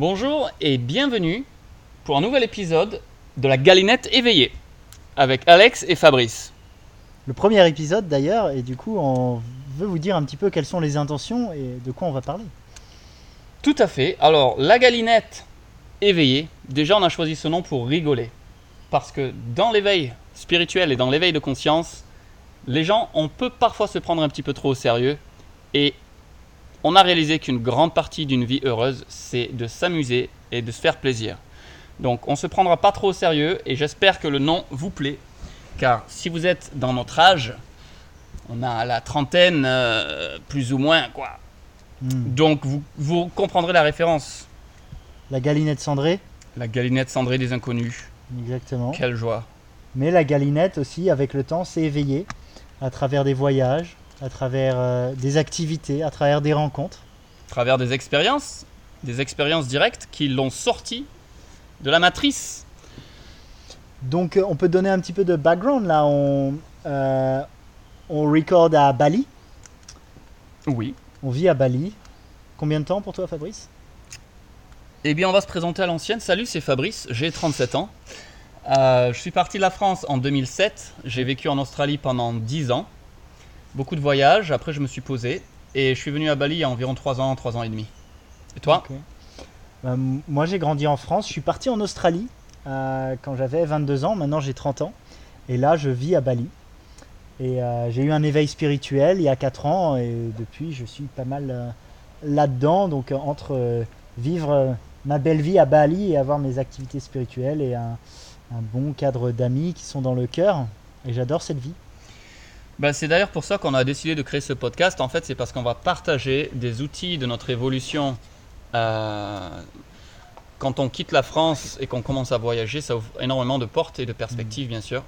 Bonjour et bienvenue pour un nouvel épisode de la Galinette éveillée avec Alex et Fabrice. Le premier épisode d'ailleurs, et du coup on veut vous dire un petit peu quelles sont les intentions et de quoi on va parler. Tout à fait. Alors, la Galinette éveillée, déjà on a choisi ce nom pour rigoler. Parce que dans l'éveil spirituel et dans l'éveil de conscience, les gens, on peut parfois se prendre un petit peu trop au sérieux. Et on a réalisé qu'une grande partie d'une vie heureuse, c'est de s'amuser et de se faire plaisir. Donc on ne se prendra pas trop au sérieux et j'espère que le nom vous plaît. Car si vous êtes dans notre âge, on a la trentaine, euh, plus ou moins, quoi. Hmm. Donc vous, vous comprendrez la référence. La galinette cendrée, La galinette cendrée des inconnus. exactement. Quelle joie. Mais la galinette aussi, avec le temps, s'est éveillée à travers des voyages, à travers euh, des activités, à travers des rencontres. À travers des expériences, des expériences directes qui l'ont sorti de la matrice. Donc euh, on peut donner un petit peu de background là. On, euh, on record à Bali, Oui. on vit à Bali. Combien de temps pour toi Fabrice? Eh bien, on va se présenter à l'ancienne. Salut, c'est Fabrice, j'ai 37 ans. Euh, je suis parti de la France en 2007. J'ai vécu en Australie pendant 10 ans. Beaucoup de voyages. Après, je me suis posé. Et je suis venu à Bali il y a environ 3 ans, 3 ans et demi. Et toi. Euh, moi j'ai grandi en France, je suis parti en Australie euh, quand j'avais 22 ans, maintenant j'ai 30 ans. Et là je vis à Bali. Et euh, j'ai eu un éveil spirituel il y a 4 ans et depuis je suis pas mal là-dedans. Donc entre vivre ma belle vie à Bali et avoir mes activités spirituelles et un, un bon cadre d'amis qui sont dans le cœur. Et j'adore cette vie. Ben, c'est d'ailleurs pour ça qu'on a décidé de créer ce podcast. En fait, c'est parce qu'on va partager des outils de notre évolution. euh, quand on quitte la France et qu'on commence à voyager, ça ouvre énormément de portes et de perspectives, bien sûr.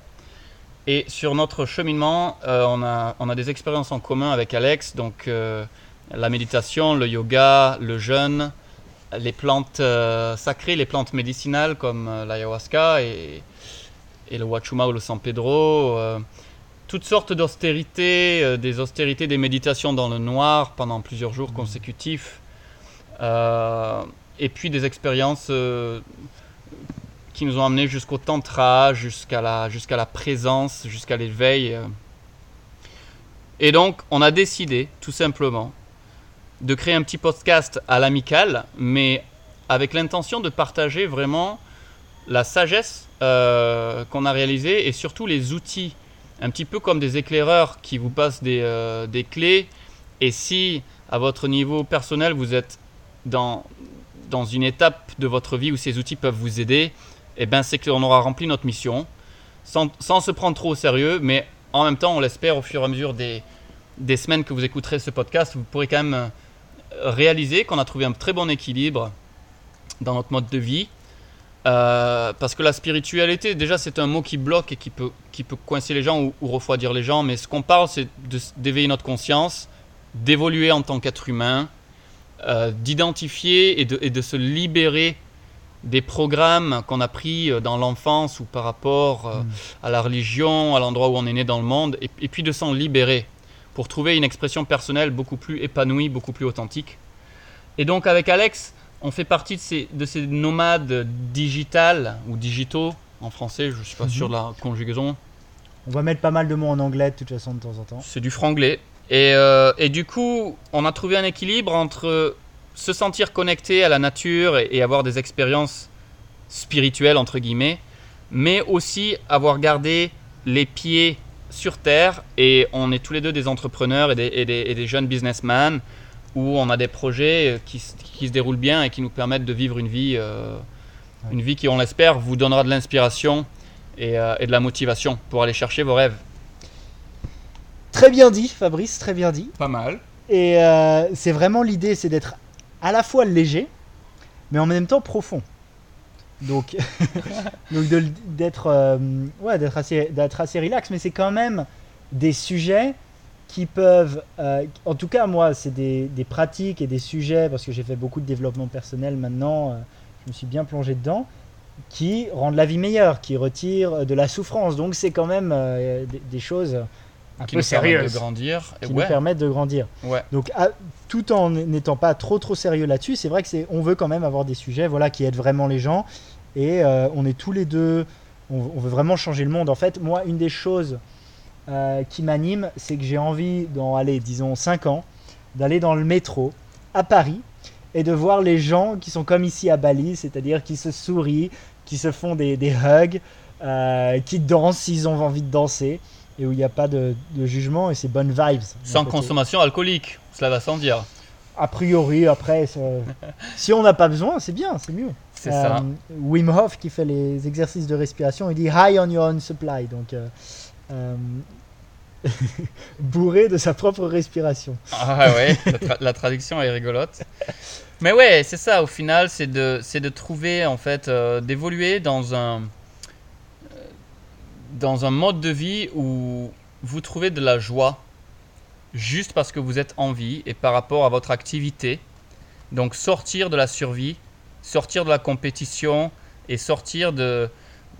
Et sur notre cheminement, euh, on, a, on a des expériences en commun avec Alex, donc euh, la méditation, le yoga, le jeûne, les plantes euh, sacrées, les plantes médicinales comme l'ayahuasca et, et le wachuma ou le San Pedro. Toutes sortes d'austérités, euh, des austérités, des méditations dans le noir pendant plusieurs jours consécutifs, euh, et puis des expériences euh, qui nous ont amenés jusqu'au tantra, jusqu'à la, jusqu'à la présence, jusqu'à l'éveil. Et donc, on a décidé, tout simplement, de créer un petit podcast à l'amical, mais avec l'intention de partager vraiment la sagesse qu'on a réalisée et surtout les outils un petit peu comme des éclaireurs qui vous passent des, euh, clés. Et si, à votre niveau personnel, vous êtes dans, une étape de votre vie où ces outils peuvent vous aider, eh ben, c'est qu'on aura rempli notre mission, sans, sans se prendre trop au sérieux, mais en même temps, on l'espère, au fur et à mesure des, des semaines que vous écouterez ce podcast, vous pourrez quand même euh, réaliser qu'on a trouvé un très bon équilibre dans notre mode de vie. Euh, parce que la spiritualité, déjà, c'est un mot qui bloque et qui peut, qui peut coincer les gens ou, ou refroidir les gens. Mais ce qu'on parle, c'est d'éveiller notre conscience, d'évoluer en tant qu'être humain, euh, d'identifier et de, et de se libérer des programmes qu'on a pris euh, dans l'enfance ou par rapport euh, Mm. à la religion, à l'endroit où on est né dans le monde, et, et puis de s'en libérer pour trouver une expression personnelle beaucoup plus épanouie, beaucoup plus authentique. Et donc avec Alex, on fait partie de ces, de ces nomades digitales ou digitaux en français, je ne suis pas Mhm. sûr de la conjugaison, On va mettre pas mal de mots en anglais de toute façon de temps en temps. c'est du franglais. Et, euh, et du coup, on a trouvé un équilibre entre se sentir connecté à la nature et, et avoir des expériences spirituelles, entre guillemets, mais aussi avoir gardé les pieds sur terre. Et on est tous les deux des entrepreneurs et des, et des- et des jeunes businessmen où on a des projets euh, qui, qui se déroulent bien et qui nous permettent de vivre une vie, euh, Ouais. une vie qui, on l'espère, vous donnera de l'inspiration et, euh, et de la motivation pour aller chercher vos rêves. Très bien dit Fabrice, très bien dit. Pas mal. Et euh, c'est vraiment l'idée, c'est d'être à la fois léger, mais en même temps profond. Donc, donc d'être euh, ouais, d'être assez, d'être assez relax, mais c'est quand même des sujets qui peuvent, euh, en tout cas moi, c'est des, des pratiques et des sujets, parce que j'ai fait beaucoup de développement personnel maintenant, euh, je me suis bien plongé dedans, qui rendent la vie meilleure, qui retirent de la souffrance. Donc c'est quand même euh, des, des choses un qui peu nous permettent sérieuses de grandir. Qui ouais, nous permettent de grandir. ouais. Donc, à- tout en n'étant pas trop trop sérieux là-dessus, c'est vrai que c'est, on veut quand même avoir des sujets, voilà, qui aident vraiment les gens. Et on est tous les deux, on, on veut vraiment changer le monde. En fait, moi, une des choses euh, qui m'anime, c'est que j'ai envie, dans, allez, disons 5 ans, d'aller dans le métro à Paris et de voir les gens qui sont comme ici à Bali, c'est-à-dire qui se sourient, qui se font des, des hugs, euh, qui dansent s'ils ont envie de danser et où il n'y a pas de, de jugement et c'est bonnes vibes. Sans consommation alcoolique, cela va sans dire. a priori, après, si on n'a pas besoin, c'est bien, c'est mieux. C'est ça. Euh, Wim Hof qui fait les exercices de respiration, il dit high on your own supply, donc euh, bourré de sa propre respiration. Ah ouais, la, tra- la traduction est rigolote. Mais ouais, c'est ça, au final, c'est de, de trouver, en fait, euh, d'évoluer dans un, euh, dans un mode de vie où vous trouvez de la joie juste parce que vous êtes en vie et par rapport à votre activité. Donc sortir de la survie, sortir de la compétition et sortir de,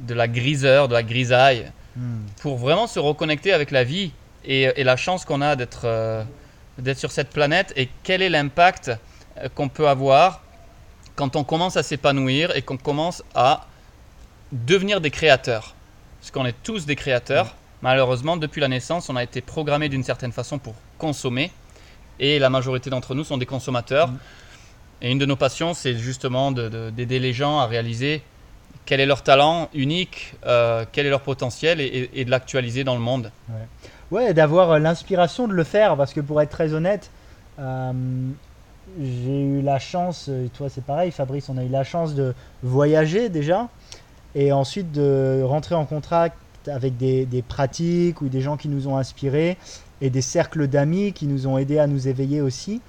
de la griseur, de la grisaille pour vraiment se reconnecter avec la vie et, et la chance qu'on a d'être euh, d'être sur cette planète et quel est l'impact euh, qu'on peut avoir quand on commence à s'épanouir et qu'on commence à devenir des créateurs. Parce qu'on est tous des créateurs. Malheureusement, depuis la naissance, on a été programmé d'une certaine façon pour consommer et la majorité d'entre nous sont des consommateurs. Mm. Et une de nos passions, c'est justement de- de- d'aider les gens à réaliser quel est leur talent unique, euh, quel est leur potentiel et, de l'actualiser dans le monde. Ouais, d'avoir euh, l'inspiration de le faire, parce que pour être très honnête, euh, j'ai eu la chance, et toi c'est pareil Fabrice, on a eu la chance de voyager déjà, et ensuite de rentrer en contact avec des pratiques ou des gens qui nous ont inspirés, et des cercles d'amis qui nous ont aidés à nous éveiller aussi.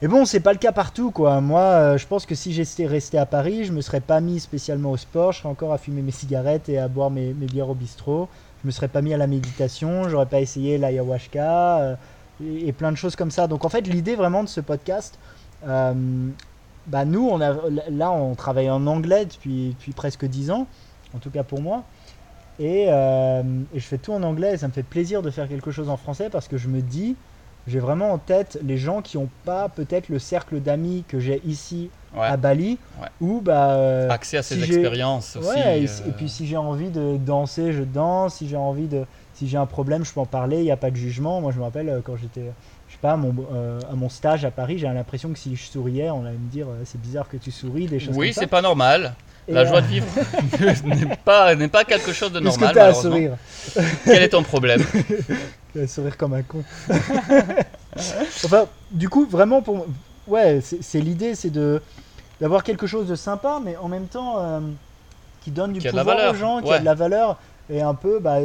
Et bon, c'est pas le cas partout, quoi. Moi, euh, je pense que si j'étais resté à Paris, je me serais pas mis spécialement au sport, je serais encore à fumer mes cigarettes et à boire mes, bières au bistrot. Je me serais pas mis à la méditation, j'aurais pas essayé l'ayahuasca euh, et, plein de choses comme ça. Donc en fait, l'idée vraiment de ce podcast, euh, bah nous, on a, là, on travaille en anglais depuis, presque 10 ans, en tout cas pour moi. Et, et je fais tout en anglais et ça me fait plaisir de faire quelque chose en français parce que je me dis, j'ai vraiment en tête les gens qui n'ont pas peut-être le cercle d'amis que j'ai ici Ouais. à Bali, Ouais. ou bah, euh, Accès à ces si expériences aussi. Ouais, et, euh, et puis si j'ai envie de danser, je danse. Si j'ai envie de, si j'ai un problème, je peux en parler. Il n'y a pas de jugement. Moi, je me rappelle euh, quand j'étais, je sais pas, à mon, euh, à mon stage à Paris, j'ai l'impression que si je souriais, on allait me dire euh, c'est bizarre que tu souris, des choses oui, comme ça. c'est pas normal. Et, La euh, joie de vivre n'est pas, pas quelque chose de Est-ce que normal. t'as à sourire Quel est ton problème? À sourire comme un con. enfin, du coup, vraiment pour, ouais, c'est l'idée, c'est de d'avoir quelque chose de sympa, mais en même temps euh, qui donne du Qui a pouvoir aux gens, qui ouais. a de la valeur, et un peu, bah,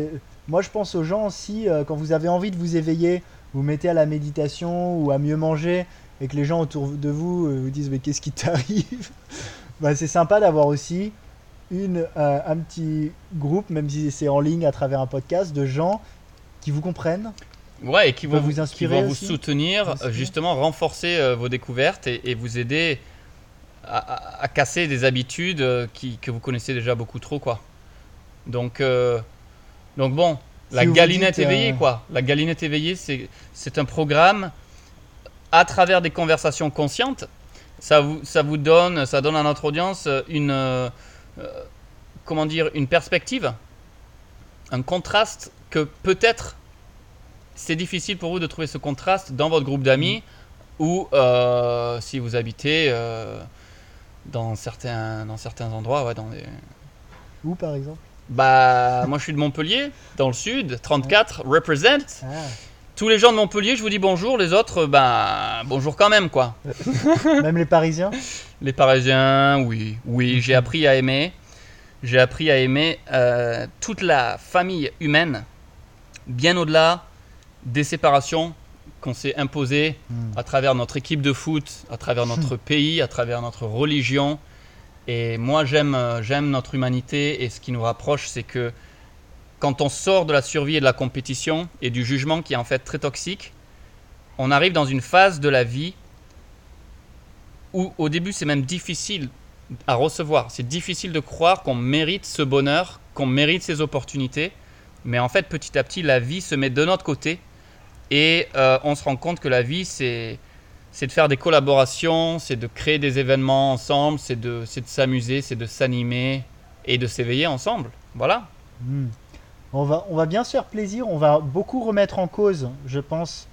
moi je pense aux gens si euh, quand vous avez envie de vous éveiller, vous mettez à la méditation ou à mieux manger, et que les gens autour de vous euh, vous disent mais qu'est-ce qui t'arrive bah, c'est sympa d'avoir aussi une, un petit groupe, même si c'est en ligne à travers un podcast, de gens qui vous comprennent, Ouais, et qui vont vous vous, qui inspirer vont vous soutenir, inspirer. justement renforcer euh, vos découvertes et, et vous aider à, à- à casser des habitudes euh, qui, que vous connaissez déjà beaucoup trop, quoi. Donc, euh, donc bon, Si la galinette dites, euh, éveillée, quoi. La galinette éveillée, c'est un programme à travers des conversations conscientes. Ça vous, ça vous donne, ça donne à notre audience une, euh, comment dire, une perspective, un contraste que peut-être c'est difficile pour vous de trouver ce contraste dans votre groupe d'amis ou euh, si vous habitez euh, dans, certains, dans certains endroits. Ouais, dans les... Où par exemple? Bah, moi je suis de Montpellier, dans le sud, 34, represent. Ah, Tous les gens de Montpellier, je vous dis bonjour, les autres, ben bonjour quand même quoi. Même les Parisiens? Les Parisiens, oui, oui, j'ai appris à aimer. J'ai appris à aimer euh, toute la famille humaine, bien au-delà des séparations qu'on s'est imposées à travers notre équipe de foot, à travers notre pays, à travers notre religion. Et moi, j'aime, euh, j'aime notre humanité et ce qui nous rapproche, c'est que quand on sort de la survie et de la compétition et du jugement qui est en fait très toxique, on arrive dans une phase de la vie où au début c'est même difficile à recevoir. C'est difficile de croire qu'on mérite ce bonheur, qu'on mérite ces opportunités. Mais en fait, petit à petit, la vie se met de notre côté et euh, on se rend compte que la vie, c'est de faire des collaborations, c'est de créer des événements ensemble, c'est de, s'amuser, c'est de s'animer et de s'éveiller ensemble. Voilà. Hmm. On, va, on va bien se faire plaisir, on va beaucoup remettre en cause, je pense,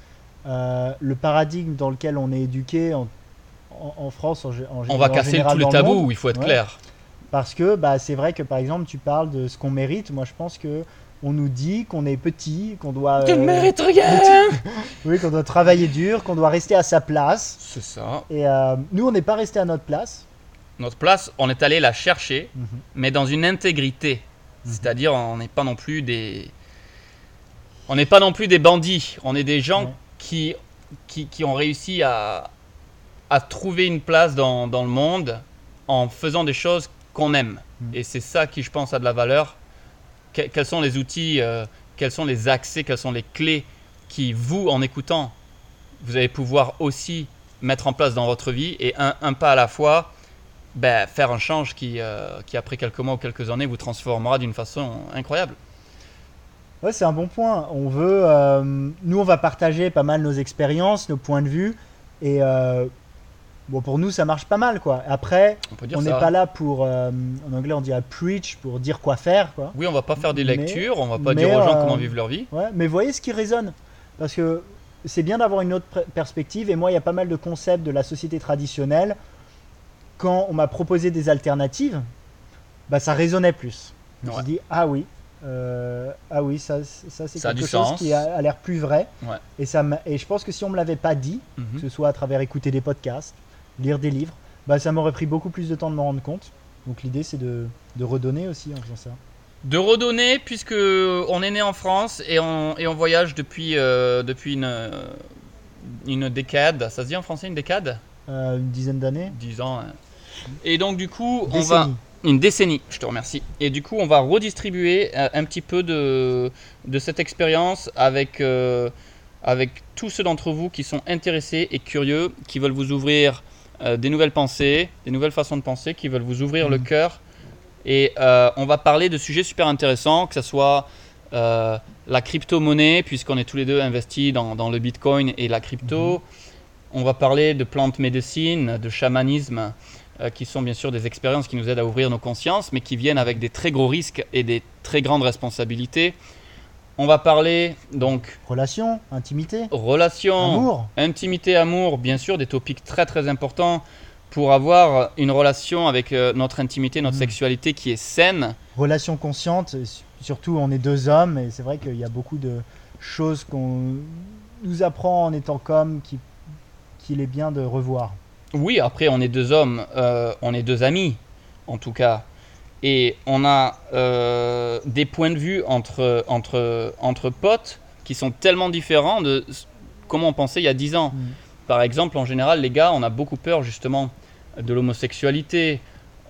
euh, le paradigme dans lequel on est éduqué en, en- en France. En, en On va casser tous les le tabous, il faut être Ouais. clair. Parce que bah, c'est vrai que par exemple, tu parles de ce qu'on mérite. Moi, je pense que on nous dit qu'on est petit, qu'on doit, Tu ne euh, mérites rien oui, qu'on doit travailler dur, qu'on doit rester à sa place. C'est ça. Et euh, nous, on n'est pas resté à notre place. Notre place, on est allé la chercher, Mhm. mais dans une intégrité. Mhm. C'est-à-dire, on n'est pas non plus des. On n'est pas non plus des bandits. On est des gens Ouais. qui, qui, qui ont réussi à, à trouver une place dans, dans le monde en faisant des choses qu'on aime. Mhm. Et c'est ça qui, je pense, a de la valeur. Que- quels sont les outils, euh, quels sont les accès, quelles sont les clés qui, vous, en écoutant, vous allez pouvoir aussi mettre en place dans votre vie et un, pas à la fois, ben, faire un change qui, euh, qui, après quelques mois ou quelques années, vous transformera d'une façon incroyable. Ouais, c'est un bon point. On veut, euh, nous, on va partager pas mal nos expériences, nos points de vue. Et bon, pour nous, ça marche pas mal, quoi. Après, On n'est pas là pour, euh, en anglais, on dit à preach, pour dire quoi faire, quoi. Oui, on va pas faire des Mais- lectures, on va pas mais, dire aux gens euh, comment vivre leur vie. Ouais, mais voyez ce qui résonne. Parce que c'est bien d'avoir une autre perspective. Et moi, il y a pas mal de concepts de la société traditionnelle. Quand on m'a proposé des alternatives, bah, ça résonnait plus. Je me suis dit, ah oui, euh, ah oui, ça, ça c'est quelque chose sens. qui a, a l'air plus vrai. Ouais. Et, ça et je pense que si on me l'avait pas dit, Mhm. que ce soit à travers écouter des podcasts, lire des livres, bah, ça m'aurait pris beaucoup plus de temps de m'en rendre compte. Donc l'idée, c'est de, de redonner aussi en faisant ça. De redonner, puisque on est né en France et on, et on voyage depuis, euh, depuis une, euh, une décade. Ça se dit en français une décade? Euh, une dizaine d'années 10 ans. hein. Et donc, du coup, on va. Une décennie, je te remercie. Et du coup, on va redistribuer euh, un petit peu de, de cette expérience avec, euh, avec tous ceux d'entre vous qui sont intéressés et curieux, qui veulent vous ouvrir euh, des nouvelles pensées, des nouvelles façons de penser, qui veulent vous ouvrir le Mhm. cœur. Et euh, on va parler de sujets super intéressants, que ce soit euh, la crypto-monnaie, puisqu'on est tous les deux investis dans, dans le bitcoin et la crypto. On va parler de plantes médecine, de chamanisme, qui sont bien sûr des expériences qui nous aident à ouvrir nos consciences, mais qui viennent avec des très gros risques et des très grandes responsabilités. On va parler donc Relation, intimité, relations, amour. intimité, amour, bien sûr, des topics très très importants pour avoir une relation avec euh, notre intimité, notre Mhm. sexualité qui est saine. relation consciente, surtout on est deux hommes et c'est vrai qu'il y a beaucoup de choses qu'on nous apprend en étant comme qui- qu'il est bien de revoir. Oui, après, on est deux hommes, euh, on est deux amis, en tout cas. Et on a euh, des points de vue entre, entre, entre potes qui sont tellement différents de comment on pensait il y a dix ans. Mm. Par exemple, en général, les gars, on a beaucoup peur justement de l'homosexualité.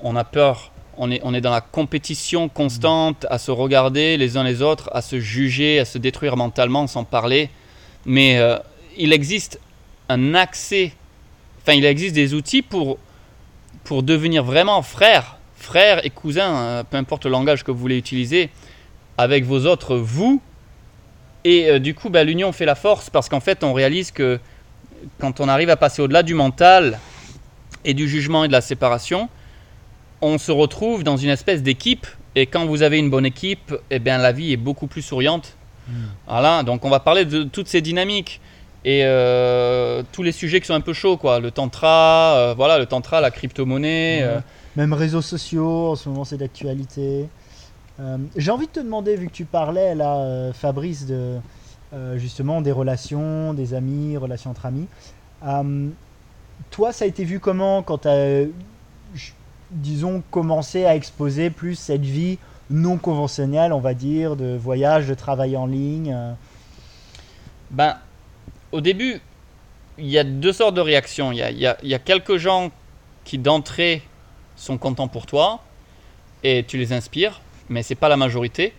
On a peur, on est, on est dans la compétition constante à se regarder les uns les autres, à se juger, à se détruire mentalement sans parler. Mais euh, il existe un accès, enfin, il existe des outils pour, pour devenir vraiment frère, frère et cousin, euh, peu importe le langage que vous voulez utiliser, avec vos autres vous. Et euh, du coup, bah, l'union fait la force parce qu'en fait, on réalise que quand on arrive à passer au-delà du mental et du jugement et de la séparation, on se retrouve dans une espèce d'équipe. Et quand vous avez une bonne équipe, eh bien, la vie est beaucoup plus souriante. Voilà, donc on va parler de toutes ces dynamiques et euh, tous les sujets qui sont un peu chauds, quoi. Le tantra, euh, voilà, le tantra, la crypto-monnaie. Même réseaux sociaux, en ce moment c'est d'actualité. Euh, J'ai envie de te demander, vu que tu parlais là, euh, Fabrice, euh, justement des relations, des amis, relations entre amis. toi, ça a été vu comment quand tu as, disons, commencé à exposer plus cette vie non conventionnelle, on va dire, de voyage, de travail en ligne Ben, au début, il y a deux sortes de réactions. Y a- il y a quelques gens qui d'entrée sont contents pour toi et tu les inspires, mais c'est pas la majorité.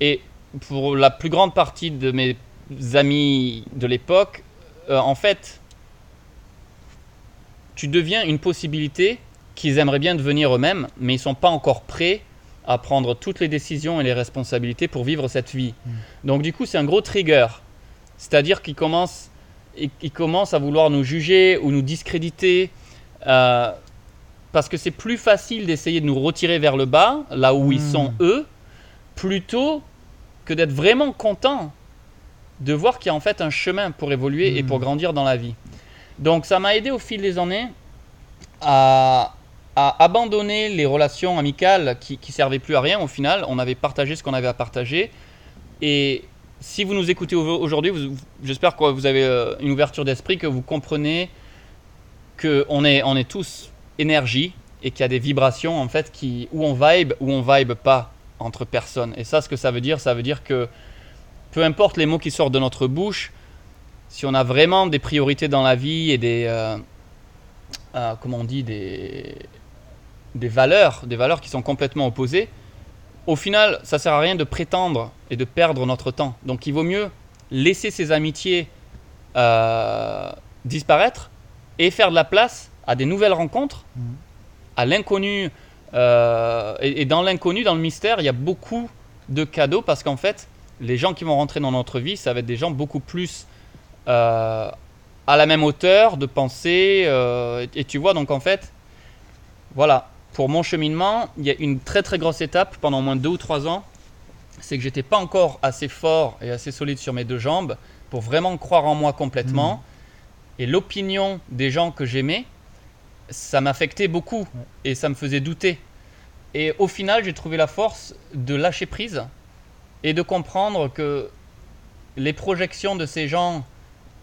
Et pour la plus grande partie de mes amis de l'époque, euh, en fait, tu deviens une possibilité qu'ils aimeraient bien devenir eux-mêmes, mais ils sont pas encore prêts à prendre toutes les décisions et les responsabilités pour vivre cette vie. Mm. Donc du coup, c'est un gros trigger. C'est-à-dire qu'il commence, il, il commence à vouloir nous juger ou nous discréditer. euh, parce que c'est plus facile d'essayer de nous retirer vers le bas, là où ils Mm. sont eux, plutôt que d'être vraiment content de voir qu'il y a en fait un chemin pour évoluer et pour grandir dans la vie. Donc ça m'a aidé au fil des années à, à abandonner les relations amicales qui, qui servaient plus à rien au final. On avait partagé ce qu'on avait à partager. Et si vous nous écoutez au- aujourd'hui, j'espère que vous avez euh, une ouverture d'esprit, que vous comprenez qu'on est, on est tous énergie et qu'il y a des vibrations en fait qui, où on vibe ou on vibe pas entre personnes. Et ça, ce que ça veut dire, ça veut dire que peu importe les mots qui sortent de notre bouche, si on a vraiment des priorités dans la vie et des, euh, euh, comment on dit, des, des valeurs, des valeurs qui sont complètement opposées, au final, ça sert à rien de prétendre et de perdre notre temps. Donc, il vaut mieux laisser ces amitiés euh, disparaître et faire de la place à des nouvelles rencontres, Mhm. à l'inconnu. euh, et, et dans l'inconnu, dans le mystère, il y a beaucoup de cadeaux parce qu'en fait, les gens qui vont rentrer dans notre vie, ça va être des gens beaucoup plus euh, à la même hauteur de pensée. euh, et, et tu vois, donc en fait, voilà, pour mon cheminement, il y a une très très grosse étape pendant au moins deux ou trois ans. C'est que j'étais pas encore assez fort et assez solide sur mes deux jambes pour vraiment croire en moi complètement. Et l'opinion des gens que j'aimais, ça m'affectait beaucoup et ça me faisait douter. Et au final, j'ai trouvé la force de lâcher prise et de comprendre que les projections de ces gens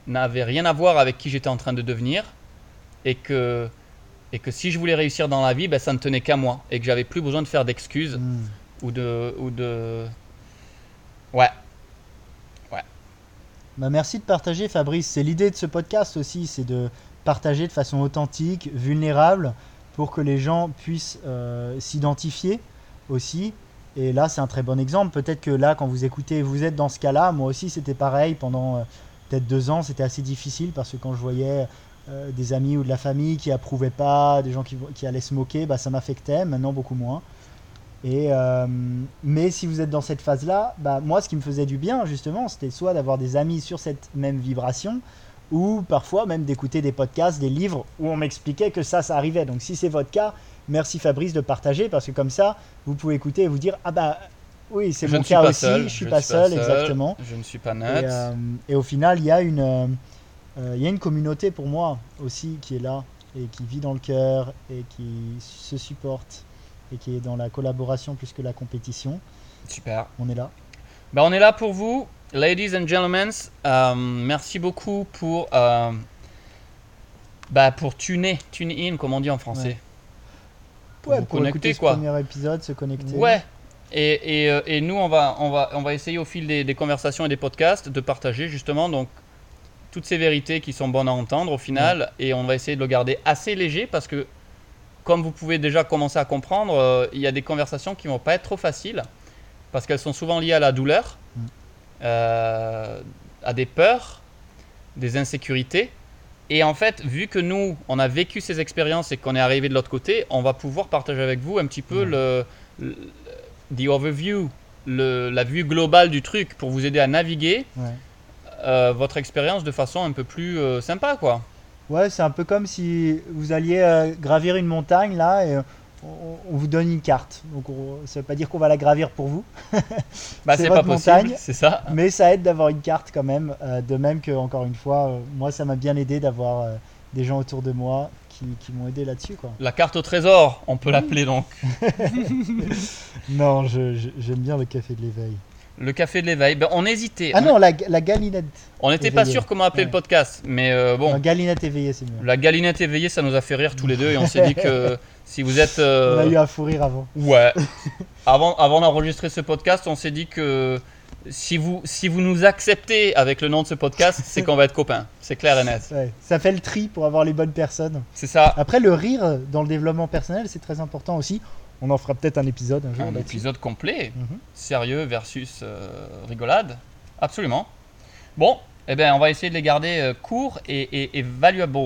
n'avaient rien à voir avec qui j'étais en train de devenir et que, et que si je voulais réussir dans la vie, ben, ça ne tenait qu'à moi et que j'avais plus besoin de faire d'excuses Mm. ou de, ou de... Ouais, Bah, merci de partager, Fabrice. C'est l'idée de ce podcast aussi, c'est de partager de façon authentique, vulnérable, pour que les gens puissent euh, s'identifier aussi. Et là, c'est un très bon exemple. Peut-être que là, quand vous écoutez, vous êtes dans ce cas-là. Moi aussi, c'était pareil. Pendant euh, peut-être deux ans, c'était assez difficile parce que quand je voyais euh, des amis ou de la famille qui approuvaient pas, des gens qui, qui allaient se moquer, bah, ça m'affectait. Maintenant, beaucoup moins. Et, mais si vous êtes dans cette phase-là, bah, moi, ce qui me faisait du bien, justement, c'était soit d'avoir des amis sur cette même vibration, ou parfois même d'écouter des podcasts, des livres où on m'expliquait que ça, ça arrivait. Donc si c'est votre cas, merci Fabrice de partager, parce que comme ça, vous pouvez écouter et vous dire, ah bah oui, c'est mon cas aussi, seul. je suis pas seul, exactement. Je ne suis pas Et, net. euh, et au final, il y, a une, euh, il y a une communauté pour moi aussi qui est là et qui vit dans le cœur et qui se supporte et qui est dans la collaboration plus que la compétition. Super. On est là. Ben, on est là pour vous, ladies and gentlemen. Euh, merci beaucoup pour, euh, bah, pour tuner, tune in, comme on dit en français. Ouais. Pour vous pour connecter, écouter ce quoi. premier épisode, se connecter. Ouais. Et, et, euh, et nous, on va, on, va, on va essayer au fil des, des conversations et des podcasts de partager justement donc, toutes ces vérités qui sont bonnes à entendre au final. Et on va essayer de le garder assez léger parce que, comme vous pouvez déjà commencer à comprendre, euh, il y a des conversations qui vont pas être trop faciles parce qu'elles sont souvent liées à la douleur. Euh, à des peurs, des insécurités. Et en fait, vu que nous, on a vécu ces expériences et qu'on est arrivé de l'autre côté, on va pouvoir partager avec vous un petit peu le, le- the overview, le- la vue globale du truc pour vous aider à naviguer Ouais. euh, votre expérience de façon un peu plus euh, sympa, quoi. Ouais, c'est un peu comme si vous alliez euh, gravir une montagne là et on, on vous donne une carte. Donc on- ça veut pas dire qu'on va la gravir pour vous, Bah, C'est pas votre possible, montagne. c'est ça. mais ça aide d'avoir une carte quand même. euh, de même que encore une fois, euh, moi ça m'a bien aidé d'avoir euh, des gens autour de moi qui, qui m'ont aidé là-dessus quoi. La carte au trésor, on peut l'appeler donc. Non, je- je- j'aime bien le café de l'éveil. Le café de l'éveil. Ben, on hésitait. Ah on, non, la, la galinette. on n'était pas sûr comment appeler Ouais. le podcast, mais euh, bon. Non, galinette éveillée, c'est mieux. La galinette éveillée, ça nous a fait rire tous les deux et on s'est dit que si vous êtes. euh, On a eu un fou rire avant. Ouais. Avant, avant d'enregistrer ce podcast, on s'est dit que si vous, si vous nous acceptez avec le nom de ce podcast, c'est qu'on va être copains. C'est clair et net. Ouais, ça fait le tri pour avoir les bonnes personnes. C'est ça. Après, le rire dans le développement personnel, c'est très important aussi. On en fera peut-être un épisode un jour. Un épisode complet. Mhm. Sérieux versus euh, rigolade. Absolument. Bon, eh ben, on va essayer de les garder euh, courts et, et, et valuable.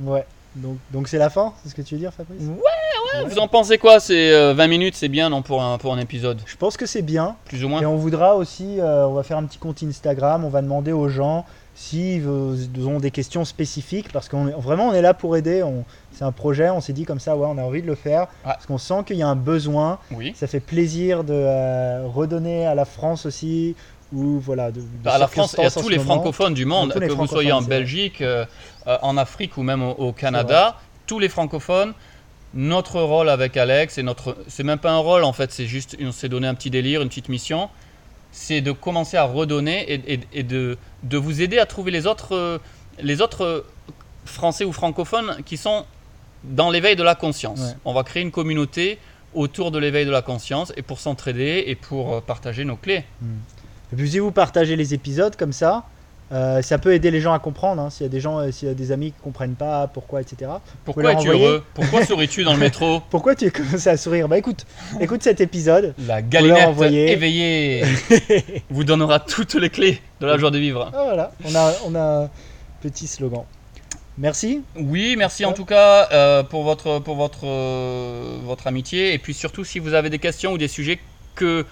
Ouais. Donc, donc c'est la fin, c'est ce que tu veux dire, Fabrice? Ouais, Vous en pensez quoi? C'est euh, 20 minutes, c'est bien non pour un, pour un épisode? Je pense que c'est bien. Plus ou moins Et on voudra aussi, euh, on va faire un petit compte Instagram, on va demander aux gens s'ils ont des questions spécifiques, parce qu'on est- vraiment on est là pour aider. C'est un projet, on s'est dit comme ça, ouais, on a envie de le faire, parce qu'on sent qu'il y a un besoin. Oui. Ça fait plaisir de euh, redonner à la France aussi, ou voilà, de, de Bah, à la France et à tous les moment. francophones du monde, que vous soyez en. Belgique, euh, euh, en Afrique ou même au, au Canada, tous les francophones, notre rôle avec Alex, et notre, c'est même pas un rôle en fait, c'est juste, on s'est donné un petit délire, une petite mission, c'est de commencer à redonner et, et- et de, de vous aider à trouver les autres, euh, les autres Français ou francophones qui sont dans l'éveil de la conscience. Ouais. On va créer une communauté autour de l'éveil de la conscience et pour s'entraider et pour partager nos clés. Et puis si vous partagez les épisodes comme ça, euh, ça peut aider les gens à comprendre. hein. S'il y a des gens, euh, s'il y a des amis qui comprennent pas pourquoi, etc. Pourquoi es-tu heureux? Pourquoi souris-tu dans le métro? Pourquoi tu as commencé à sourire? Bah écoute, écoute cet épisode. La galinette éveillée vous donnera toutes les clés de la joie de vivre. Ah, voilà, on a, on a un petit slogan. Merci. Oui, merci en tout cas euh, pour votre pour votre votre amitié et puis surtout si vous avez des questions ou des sujets que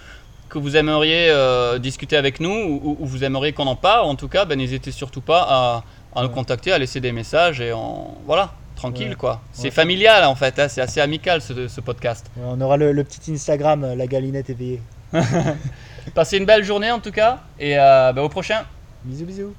que vous aimeriez euh, discuter avec nous ou, ou vous aimeriez qu'on en parle, en tout cas, ben, n'hésitez surtout pas à, à nous Ouais. contacter, à laisser des messages et on voilà tranquille Ouais. quoi. C'est Ouais. familial en fait, hein, c'est assez amical ce, ce podcast. On aura le, le petit Instagram, euh, la galinette éveillée. Passez une belle journée en tout cas et euh, ben, au prochain. Bisous, bisous.